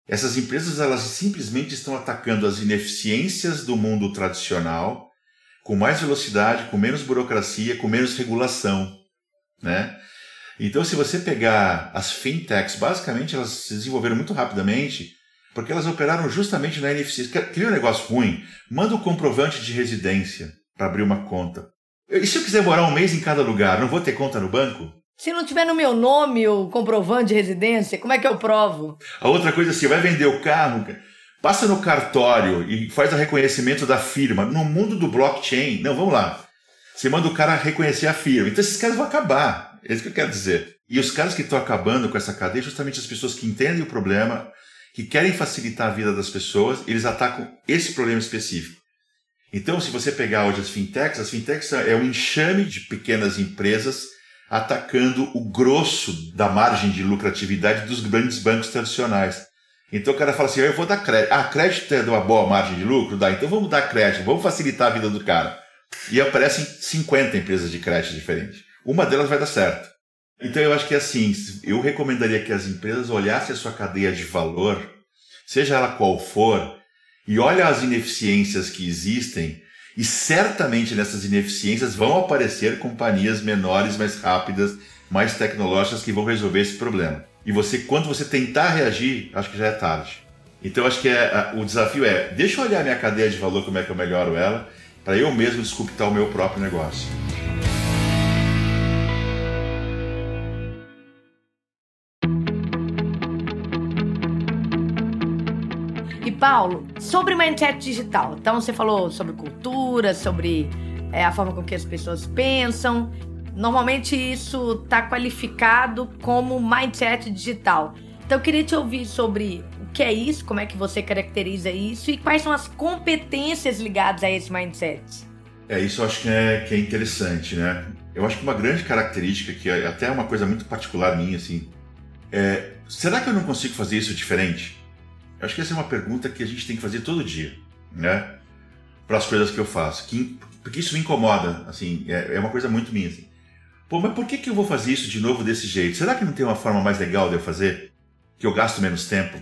Essas empresas elas simplesmente estão atacando as ineficiências do mundo tradicional com mais velocidade, com menos burocracia, com menos regulação, né? Então, se você pegar as fintechs, basicamente elas se desenvolveram muito rapidamente porque elas operaram justamente na ineficiência. Cria um negócio ruim, manda o um comprovante de residência para abrir uma conta. E se eu quiser morar um mês em cada lugar, não vou ter conta no banco? Se não tiver no meu nome o comprovante de residência, como é que eu provo? A outra coisa, assim, vai vender o carro, passa no cartório e faz o reconhecimento da firma. No mundo do blockchain, não, vamos lá. Você manda o cara reconhecer a firma. Então esses caras vão acabar. É isso que eu quero dizer. E os caras que estão acabando com essa cadeia, justamente as pessoas que entendem o problema, que querem facilitar a vida das pessoas, eles atacam esse problema específico. Então, se você pegar hoje as fintechs, as fintechs é um enxame de pequenas empresas atacando o grosso da margem de lucratividade dos grandes bancos tradicionais. Então o cara fala assim: eu vou dar crédito. Ah, crédito é uma boa margem de lucro? Dá, então vamos dar crédito, vamos facilitar a vida do cara. E aparecem 50 empresas de crédito diferentes. Uma delas vai dar certo. Então eu acho que assim, eu recomendaria que as empresas olhassem a sua cadeia de valor, seja ela qual for, e olhem as ineficiências que existem e certamente nessas ineficiências vão aparecer companhias menores, mais rápidas, mais tecnológicas que vão resolver esse problema. E você, quando você tentar reagir, acho que já é tarde. Então acho que é, o desafio é, deixa eu olhar minha cadeia de valor, como é que eu melhoro ela, para eu mesmo desculpitar o meu próprio negócio. Paulo, sobre mindset digital. Então, você falou sobre cultura, sobre é, a forma com que as pessoas pensam. Normalmente, isso está qualificado como mindset digital. Então, eu queria te ouvir sobre o que é isso, como é que você caracteriza isso e quais são as competências ligadas a esse mindset. É, isso eu acho que é, que é interessante, né? Eu acho que uma grande característica, que é até uma coisa muito particular minha, assim, é: será que eu não consigo fazer isso diferente? Acho que essa é uma pergunta que a gente tem que fazer todo dia, né? Para as coisas que eu faço. Que, porque isso me incomoda, assim, é, é uma coisa muito minha, assim. Pô, mas por que, que eu vou fazer isso de novo desse jeito? Será que não tem uma forma mais legal de eu fazer? Que eu gasto menos tempo?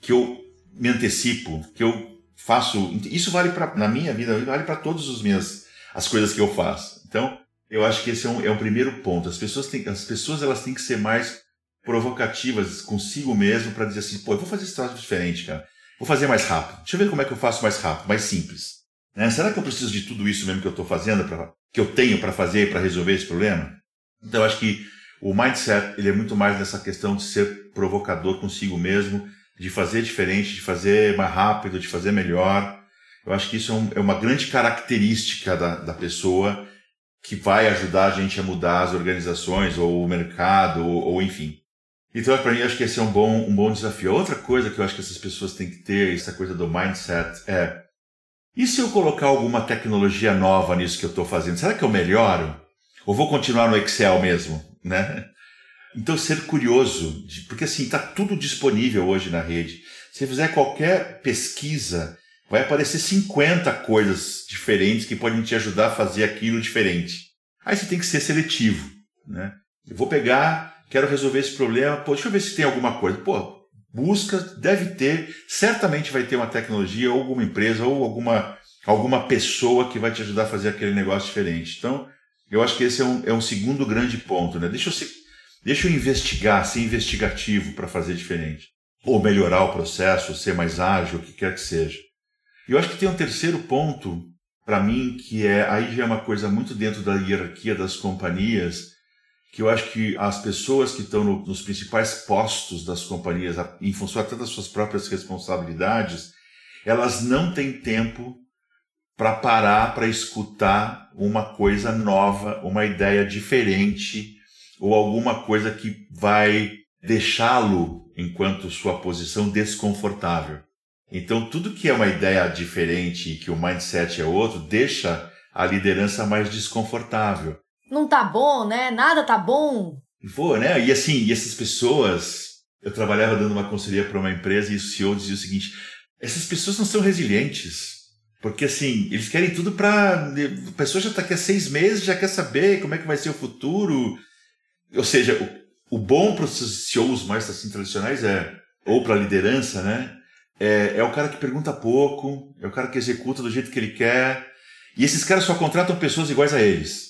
Que eu me antecipo? Que eu faço... Isso vale para na minha vida, vale para todas as minhas as coisas que eu faço. Então, eu acho que esse é um, é um primeiro ponto. As pessoas, têm, as pessoas elas têm que ser mais provocativas consigo mesmo para dizer assim, pô, eu vou fazer esse troço diferente, cara. Vou fazer mais rápido. Deixa eu ver como é que eu faço mais rápido, mais simples. Né? Será que eu preciso de tudo isso mesmo que eu estou fazendo, pra, que eu tenho para fazer para resolver esse problema? Então, eu acho que o mindset ele é muito mais nessa questão de ser provocador consigo mesmo, de fazer diferente, de fazer mais rápido, de fazer melhor. Eu acho que isso é, um, é uma grande característica da, da pessoa que vai ajudar a gente a mudar as organizações ou o mercado ou, ou enfim. Então, para mim, acho que esse é um bom, um bom desafio. Outra coisa que eu acho que essas pessoas têm que ter, essa coisa do mindset, é: e se eu colocar alguma tecnologia nova nisso que eu estou fazendo? Será que eu melhoro? Ou vou continuar no Excel mesmo? Né? Então, ser curioso, porque assim, está tudo disponível hoje na rede. Se fizer qualquer pesquisa, vai aparecer 50 coisas diferentes que podem te ajudar a fazer aquilo diferente. Aí você tem que ser seletivo. Né? Eu vou pegar quero resolver esse problema, pô, deixa eu ver se tem alguma coisa. Pô, busca, deve ter, certamente vai ter uma tecnologia ou alguma empresa ou alguma alguma pessoa que vai te ajudar a fazer aquele negócio diferente. Então, eu acho que esse é um, é um segundo grande ponto, né? Deixa eu, ser, deixa eu investigar, ser investigativo para fazer diferente. Ou melhorar o processo, ser mais ágil, o que quer que seja. E eu acho que tem um terceiro ponto, para mim, que é, aí já é uma coisa muito dentro da hierarquia das companhias, que eu acho que as pessoas que estão no, nos principais postos das companhias, em função até das suas próprias responsabilidades, elas não têm tempo para parar para escutar uma coisa nova, uma ideia diferente ou alguma coisa que vai deixá-lo, enquanto sua posição, desconfortável. Então, tudo que é uma ideia diferente e que o mindset é outro, deixa a liderança mais desconfortável não tá bom, né? Nada tá bom. Pô, né? E assim, e essas pessoas. Eu trabalhava dando uma conselhia para uma empresa e o CEO dizia o seguinte: essas pessoas não são resilientes. Porque assim, eles querem tudo para. A pessoa já está aqui há seis meses, já quer saber como é que vai ser o futuro. Ou seja, o, o bom para os CEOs mais assim, tradicionais é, ou para a liderança, né? É, é o cara que pergunta pouco, é o cara que executa do jeito que ele quer. E esses caras só contratam pessoas iguais a eles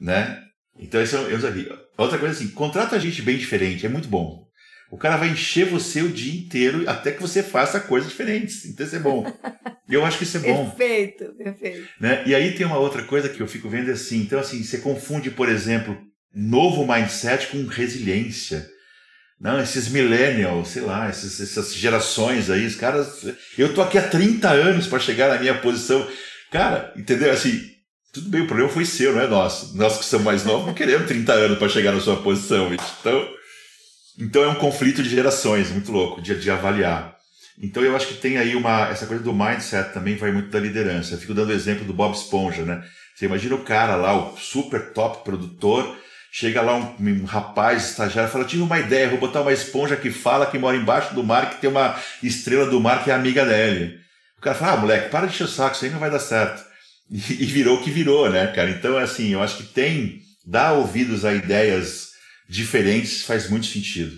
né? Então esse é eu já vi. Outra coisa assim, contrata gente bem diferente, é muito bom. O cara vai encher você o dia inteiro até que você faça coisas diferentes. Então isso é bom. Eu acho que isso é bom. Perfeito, perfeito. Né? E aí tem uma outra coisa que eu fico vendo assim. Então, assim, você confunde, por exemplo, novo mindset com resiliência. Não, esses millennials, sei lá, esses, essas gerações aí, os caras. Eu tô aqui há 30 anos para chegar na minha posição. Cara, entendeu? Assim, tudo bem, o problema foi seu, não é nosso. Nós que somos mais novos não queremos 30 anos para chegar na sua posição. Então, então é um conflito de gerações, muito louco, de, de avaliar. Então eu acho que tem aí uma. Essa coisa do mindset também vai muito da liderança. Eu fico dando o exemplo do Bob Esponja, né? Você imagina o cara lá, o super top produtor, chega lá um, um rapaz estagiário fala: Tive uma ideia, vou botar uma esponja que fala que mora embaixo do mar, que tem uma estrela do mar que é amiga dele. O cara fala: Ah, moleque, para de encher o saco, isso aí não vai dar certo. E, virou o que virou, né, cara? Então, assim, eu acho que tem, dar ouvidos a ideias diferentes faz muito sentido.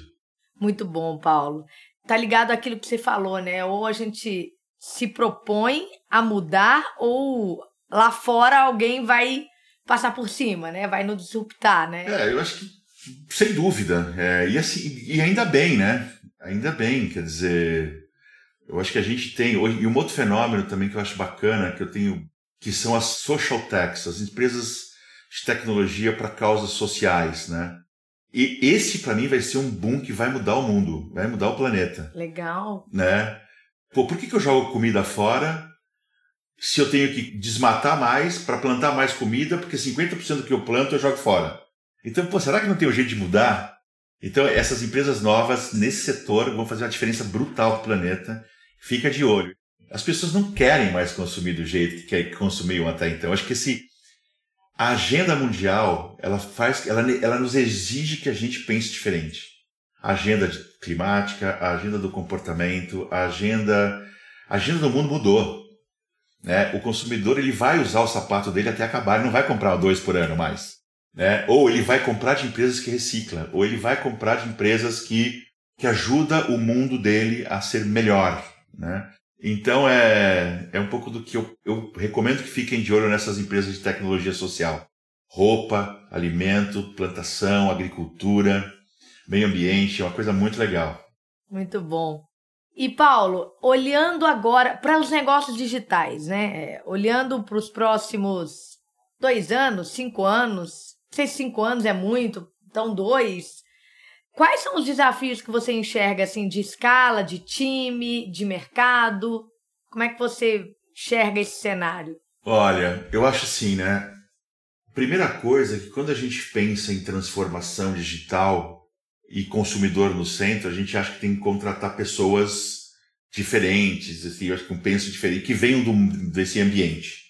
Muito bom, Paulo. Tá ligado àquilo que você falou, né? Ou a gente se propõe a mudar, ou lá fora alguém vai passar por cima, né? Vai nos disruptar, né? É, eu acho que, sem dúvida. É, e, assim, e ainda bem, né? Ainda bem, quer dizer, eu acho que a gente tem. E um outro fenômeno também que eu acho bacana, que eu tenho que são as social techs, as empresas de tecnologia para causas sociais, né? E esse para mim vai ser um boom que vai mudar o mundo, vai mudar o planeta. Legal. Né? Pô, por que, que eu jogo comida fora se eu tenho que desmatar mais para plantar mais comida, porque 50% do que eu planto eu jogo fora? Então, pô, será que não tem um jeito de mudar? Então, essas empresas novas nesse setor vão fazer uma diferença brutal para o planeta. Fica de olho as pessoas não querem mais consumir do jeito que consumiam até então. Acho que esse a agenda mundial ela faz ela, ela nos exige que a gente pense diferente. A agenda climática, a agenda do comportamento, a agenda a agenda do mundo mudou. Né? O consumidor ele vai usar o sapato dele até acabar, ele não vai comprar dois por ano mais. Né? Ou ele vai comprar de empresas que reciclam, ou ele vai comprar de empresas que, que ajuda o mundo dele a ser melhor. Né? Então é, é um pouco do que eu, eu recomendo que fiquem de olho nessas empresas de tecnologia social. Roupa, alimento, plantação, agricultura, meio ambiente, é uma coisa muito legal. Muito bom. E Paulo, olhando agora para os negócios digitais, né? Olhando para os próximos dois anos, cinco anos, sei se cinco anos é muito, então dois. Quais são os desafios que você enxerga assim de escala, de time, de mercado? Como é que você enxerga esse cenário? Olha, eu acho assim, né? Primeira coisa é que quando a gente pensa em transformação digital e consumidor no centro, a gente acha que tem que contratar pessoas diferentes, assim, eu acho que um penso diferente, que venham do, desse ambiente.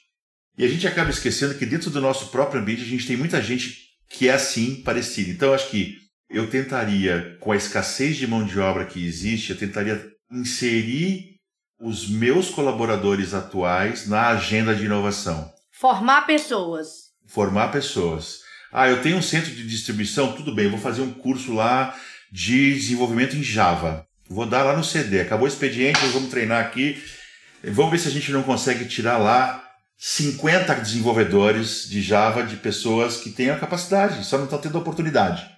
E a gente acaba esquecendo que dentro do nosso próprio ambiente a gente tem muita gente que é assim, parecida. Então acho que eu tentaria, com a escassez de mão de obra que existe, eu tentaria inserir os meus colaboradores atuais na agenda de inovação. Formar pessoas. Formar pessoas. Ah, eu tenho um centro de distribuição, tudo bem, vou fazer um curso lá de desenvolvimento em Java. Vou dar lá no CD. Acabou o expediente, nós vamos treinar aqui. Vamos ver se a gente não consegue tirar lá 50 desenvolvedores de Java de pessoas que têm a capacidade, só não estão tendo oportunidade.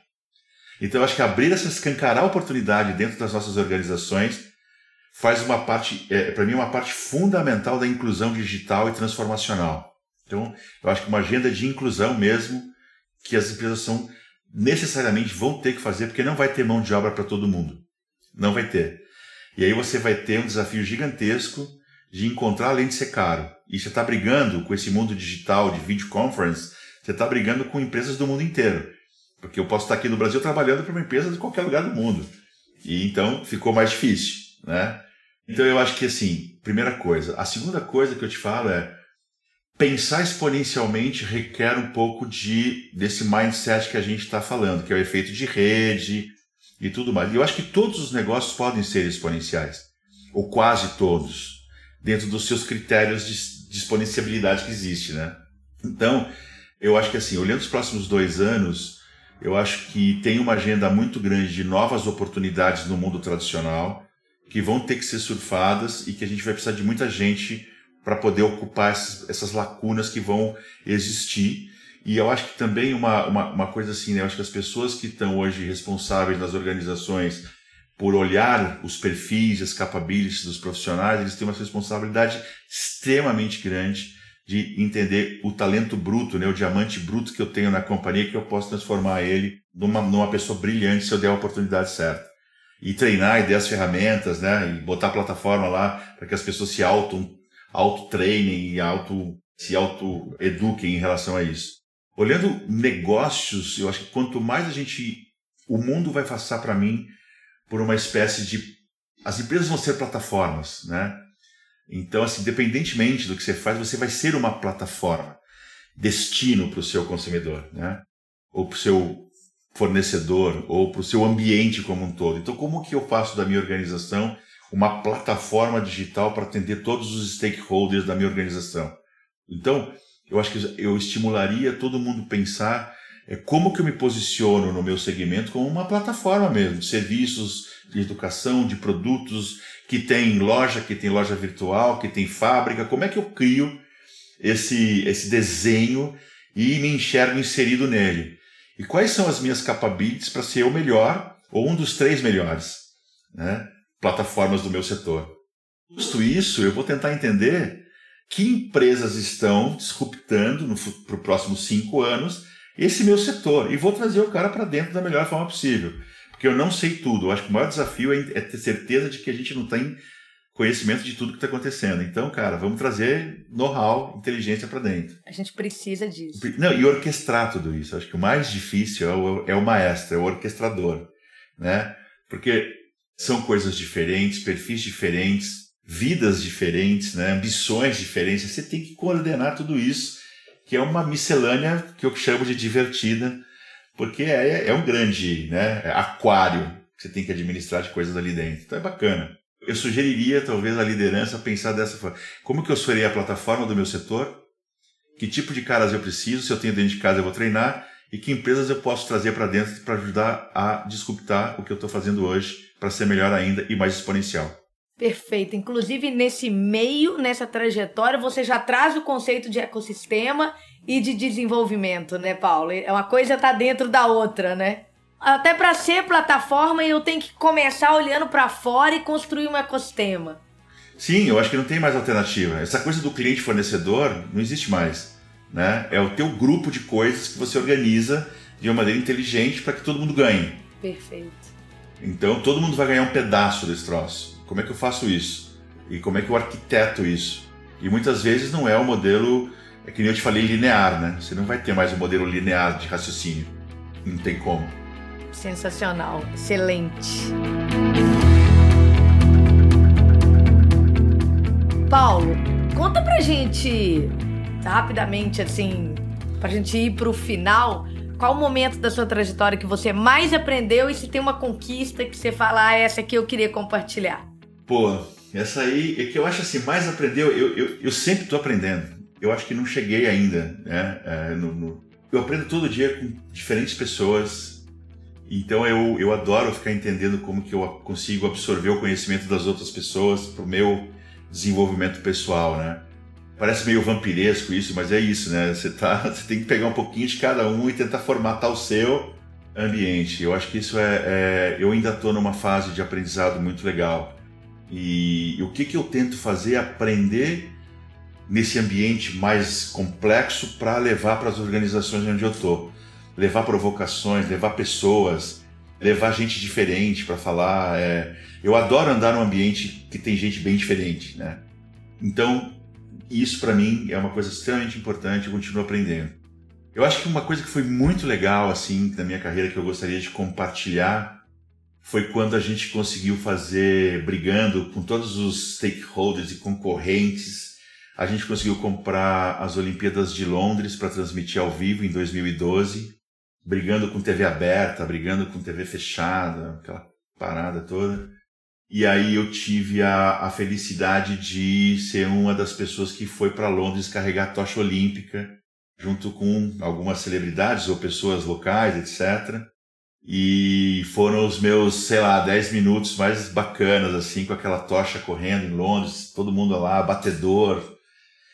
Então, eu acho que abrir essa escancarar a oportunidade dentro das nossas organizações faz uma parte, é, para mim, uma parte fundamental da inclusão digital e transformacional. Então, eu acho que uma agenda de inclusão mesmo, que as empresas são necessariamente vão ter que fazer, porque não vai ter mão de obra para todo mundo. Não vai ter. E aí você vai ter um desafio gigantesco de encontrar, além de ser caro. E você está brigando com esse mundo digital de video conference, você está brigando com empresas do mundo inteiro. Porque eu posso estar aqui no Brasil trabalhando para uma empresa de qualquer lugar do mundo. E então ficou mais difícil, né? Então eu acho que assim, primeira coisa. A segunda coisa que eu te falo é pensar exponencialmente requer um pouco de desse mindset que a gente está falando, que é o efeito de rede e tudo mais. E eu acho que todos os negócios podem ser exponenciais, ou quase todos, dentro dos seus critérios de, de exponenciabilidade que existe, né? Então, eu acho que assim, olhando os próximos dois anos, eu acho que tem uma agenda muito grande de novas oportunidades no mundo tradicional que vão ter que ser surfadas e que a gente vai precisar de muita gente para poder ocupar essas, lacunas que vão existir. E eu acho que também uma, uma, uma coisa assim, né? eu acho que as pessoas que estão hoje responsáveis nas organizações por olhar os perfis, as capabilities dos profissionais, eles têm uma responsabilidade extremamente grande de entender o talento bruto, né, o diamante bruto que eu tenho na companhia, que eu posso transformar ele numa, numa pessoa brilhante se eu der a oportunidade certa. E treinar e dar as ferramentas, né, e botar a plataforma lá para que as pessoas se auto, auto treinem e auto, se auto-eduquem em relação a isso. Olhando negócios, eu acho que quanto mais a gente. O mundo vai passar para mim por uma espécie de. As empresas vão ser plataformas, né? Então, assim, independentemente do que você faz, você vai ser uma plataforma, destino para o seu consumidor, né? Ou para o seu fornecedor, ou para o seu ambiente como um todo. Então, como que eu faço da minha organização uma plataforma digital para atender todos os stakeholders da minha organização? Então, eu acho que eu estimularia todo mundo pensar é como que eu me posiciono no meu segmento como uma plataforma mesmo, de serviços, de educação, de produtos, que tem loja, que tem loja virtual, que tem fábrica, como é que eu crio esse, esse desenho e me enxergo inserido nele? E quais são as minhas capabilities para ser o melhor ou um dos três melhores né, plataformas do meu setor? Posto isso, eu vou tentar entender que empresas estão disruptando para os próximos cinco anos esse meu setor e vou trazer o cara para dentro da melhor forma possível. Porque eu não sei tudo. Eu acho que o maior desafio é, é ter certeza de que a gente não tem conhecimento de tudo que está acontecendo. Então, cara, vamos trazer know-how, inteligência para dentro. A gente precisa disso. Não, e orquestrar tudo isso. Acho que o mais difícil é o, é o maestro, é o orquestrador, né? Porque são coisas diferentes, perfis diferentes, vidas diferentes, né? ambições diferentes. Você tem que coordenar tudo isso, que é uma miscelânea que eu chamo de divertida, porque é, é um grande né, aquário que você tem que administrar de coisas ali dentro. Então é bacana. Eu sugeriria, talvez, a liderança pensar dessa forma. Como que eu serei a plataforma do meu setor? Que tipo de caras eu preciso? Se eu tenho dentro de casa, eu vou treinar. E que empresas eu posso trazer para dentro para ajudar a disruptar o que eu estou fazendo hoje para ser melhor ainda e mais exponencial. Perfeito. Inclusive, nesse meio, nessa trajetória, você já traz o conceito de ecossistema e de desenvolvimento, né, Paulo? É uma coisa tá dentro da outra, né? Até para ser plataforma, eu tenho que começar olhando para fora e construir um ecossistema. Sim, eu acho que não tem mais alternativa. Essa coisa do cliente fornecedor não existe mais, né? É o teu grupo de coisas que você organiza de uma maneira inteligente para que todo mundo ganhe. Perfeito. Então todo mundo vai ganhar um pedaço desse troço. Como é que eu faço isso? E como é que eu arquiteto isso? E muitas vezes não é o modelo é que nem eu te falei linear, né? Você não vai ter mais um modelo linear de raciocínio. Não tem como. Sensacional, excelente. Paulo, conta pra gente rapidamente assim, pra gente ir pro final, qual o momento da sua trajetória que você mais aprendeu e se tem uma conquista que você fala, ah, essa aqui eu queria compartilhar? Pô, essa aí é que eu acho assim, mais aprendeu, eu, eu, eu sempre tô aprendendo eu acho que não cheguei ainda, né? É, no, no... Eu aprendo todo dia com diferentes pessoas, então eu, eu adoro ficar entendendo como que eu consigo absorver o conhecimento das outras pessoas para o meu desenvolvimento pessoal, né? Parece meio vampiresco isso, mas é isso, né? Você, tá, você tem que pegar um pouquinho de cada um e tentar formatar o seu ambiente. Eu acho que isso é. é eu ainda estou numa fase de aprendizado muito legal. E, o que, que eu tento fazer aprender nesse ambiente mais complexo para levar para as organizações onde eu estou. Levar provocações, levar pessoas, levar gente diferente para falar. É... Eu adoro andar num ambiente que tem gente bem diferente, né? Então, isso para mim é uma coisa extremamente importante, eu continuo aprendendo. Eu acho que uma coisa que foi muito legal assim na minha carreira que eu gostaria de compartilhar foi quando a gente conseguiu fazer brigando com todos os stakeholders e concorrentes. A gente conseguiu comprar as Olimpíadas de Londres para transmitir ao vivo em 2012, brigando com TV aberta, brigando com TV fechada, aquela parada toda. E aí eu tive a, a felicidade de ser uma das pessoas que foi para Londres carregar a tocha olímpica, junto com algumas celebridades ou pessoas locais, etc. E foram os meus, sei lá, 10 minutos mais bacanas, assim, com aquela tocha correndo em Londres, todo mundo lá, batedor,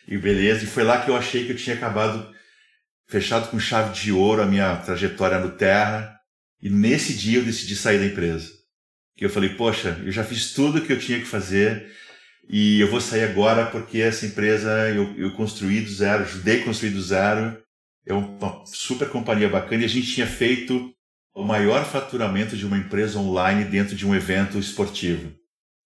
e beleza. E foi lá que eu achei que eu tinha acabado, fechado com chave de ouro a minha trajetória no Terra. E nesse dia eu decidi sair da empresa que eu falei, poxa, eu já fiz tudo que eu tinha que fazer e eu vou sair agora porque essa empresa eu, eu construí do zero, ajudei a construir do zero, é uma super companhia bacana e a gente tinha feito o maior faturamento de uma empresa online dentro de um evento esportivo.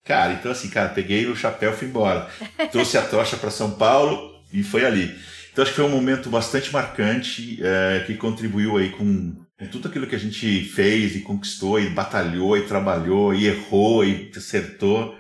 Cara, então assim, cara, peguei o chapéu e fui embora. Trouxe a tocha para São Paulo e foi ali. Então acho que foi um momento bastante marcante é, que contribuiu aí com tudo aquilo que a gente fez e conquistou e batalhou e trabalhou e errou e acertou.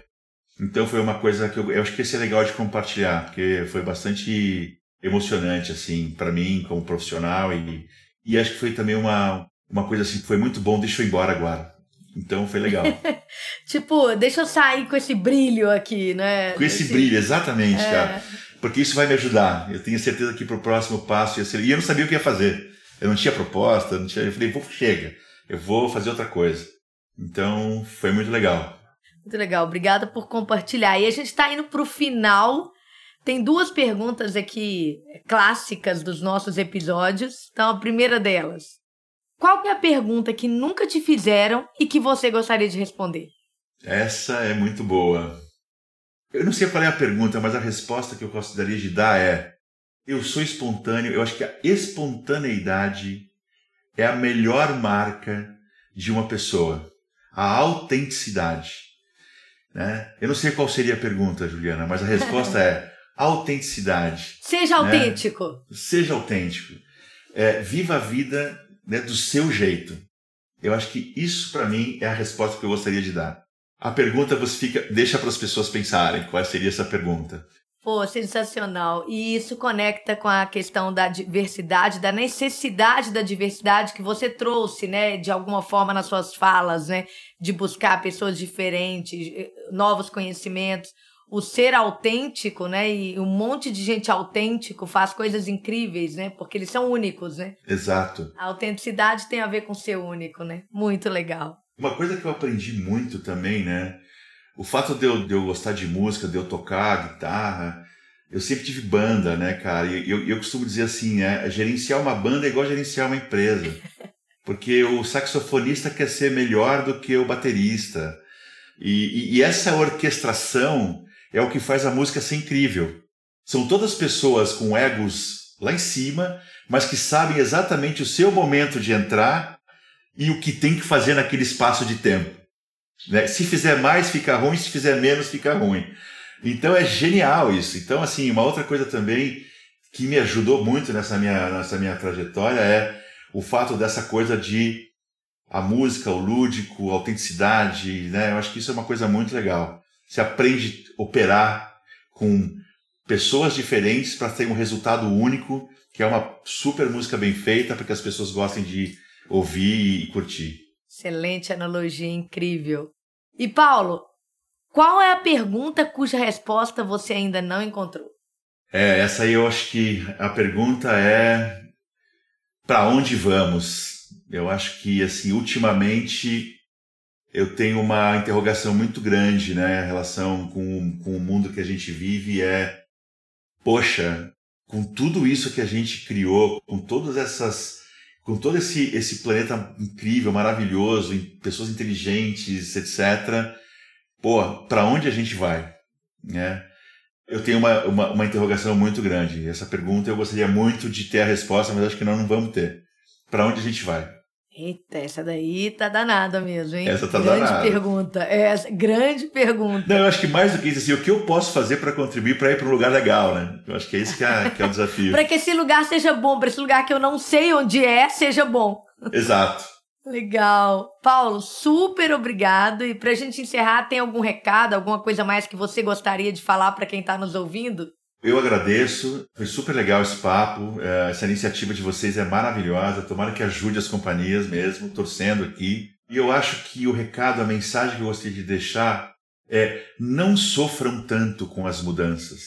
Então foi uma coisa que eu, eu acho que esse é legal de compartilhar, porque foi bastante emocionante assim para mim como profissional e, e acho que foi também uma uma coisa assim que foi muito bom, deixa eu ir embora agora. Então foi legal. tipo, deixa eu sair com esse brilho aqui, né? Com esse, esse... brilho, exatamente, é... cara. Porque isso vai me ajudar. Eu tenho certeza que pro próximo passo ia ser. E eu não sabia o que ia fazer. Eu não tinha proposta, não tinha... eu falei, chega, eu vou fazer outra coisa. Então, foi muito legal. Muito legal, obrigada por compartilhar. E a gente está indo para o final. Tem duas perguntas aqui clássicas dos nossos episódios. Então, a primeira delas: qual é a pergunta que nunca te fizeram e que você gostaria de responder? Essa é muito boa. Eu não sei qual é a pergunta, mas a resposta que eu gostaria de dar é: eu sou espontâneo, eu acho que a espontaneidade é a melhor marca de uma pessoa. A autenticidade. Né? Eu não sei qual seria a pergunta, Juliana, mas a resposta é autenticidade. Seja né? autêntico. Seja autêntico. É, viva a vida né, do seu jeito. Eu acho que isso, para mim, é a resposta que eu gostaria de dar. A pergunta você fica, deixa para as pessoas pensarem qual seria essa pergunta. Pô, sensacional. E isso conecta com a questão da diversidade, da necessidade da diversidade que você trouxe, né, de alguma forma nas suas falas, né, de buscar pessoas diferentes, eh, novos conhecimentos. O ser autêntico, né, e um monte de gente autêntico faz coisas incríveis, né, porque eles são únicos, né? Exato. A autenticidade tem a ver com ser único, né? Muito legal. Uma coisa que eu aprendi muito também, né, o fato de eu, de eu gostar de música, de eu tocar guitarra, eu sempre tive banda, né, cara? E eu, eu costumo dizer assim, né? Gerenciar uma banda é igual gerenciar uma empresa. Porque o saxofonista quer ser melhor do que o baterista. E, e, e essa orquestração é o que faz a música ser incrível. São todas pessoas com egos lá em cima, mas que sabem exatamente o seu momento de entrar e o que tem que fazer naquele espaço de tempo. Né? Se fizer mais, fica ruim, se fizer menos, fica ruim. Então é genial isso. Então, assim, uma outra coisa também que me ajudou muito nessa minha, nessa minha trajetória é o fato dessa coisa de a música, o lúdico, a autenticidade, né? Eu acho que isso é uma coisa muito legal. Você aprende a operar com pessoas diferentes para ter um resultado único, que é uma super música bem feita para que as pessoas gostem de ouvir e curtir. Excelente analogia, incrível. E Paulo, qual é a pergunta cuja resposta você ainda não encontrou? É, essa aí eu acho que a pergunta é para onde vamos? Eu acho que assim, ultimamente eu tenho uma interrogação muito grande, né? Relação com, com o mundo que a gente vive é, poxa, com tudo isso que a gente criou, com todas essas, com todo esse, esse planeta incrível, maravilhoso, pessoas inteligentes, etc. Pô, para onde a gente vai, né? Eu tenho uma, uma, uma, interrogação muito grande. Essa pergunta eu gostaria muito de ter a resposta, mas acho que nós não vamos ter. Para onde a gente vai? Eita, essa daí tá danada mesmo, hein? Essa tá grande danada. pergunta. É, grande pergunta. Não, eu acho que mais do que isso, assim, o que eu posso fazer para contribuir para ir para um lugar legal, né? Eu acho que é isso que é, que é o desafio. para que esse lugar seja bom, para esse lugar que eu não sei onde é, seja bom. Exato. Legal. Paulo, super obrigado. E para a gente encerrar, tem algum recado, alguma coisa mais que você gostaria de falar para quem está nos ouvindo? Eu agradeço, foi super legal esse papo. É, essa iniciativa de vocês é maravilhosa. Tomara que ajude as companhias mesmo, torcendo aqui. E eu acho que o recado, a mensagem que eu gostaria de deixar é: não sofram tanto com as mudanças.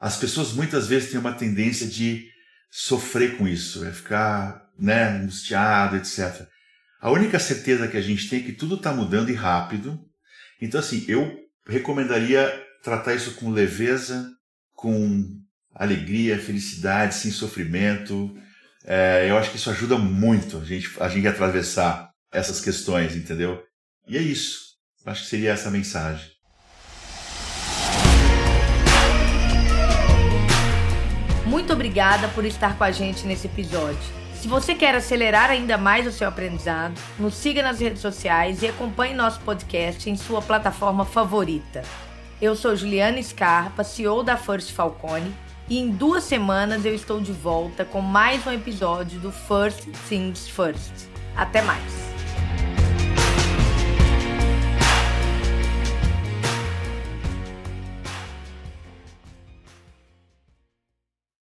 As pessoas muitas vezes têm uma tendência de sofrer com isso, é ficar né, angustiado, etc. A única certeza que a gente tem é que tudo está mudando e rápido. Então, assim, eu recomendaria tratar isso com leveza, com alegria, felicidade, sem sofrimento. É, eu acho que isso ajuda muito a gente, a gente atravessar essas questões, entendeu? E é isso. Acho que seria essa a mensagem. Muito obrigada por estar com a gente nesse episódio. Se você quer acelerar ainda mais o seu aprendizado, nos siga nas redes sociais e acompanhe nosso podcast em sua plataforma favorita. Eu sou Juliana Scarpa, CEO da First Falcone, e em duas semanas eu estou de volta com mais um episódio do First Things First. Até mais!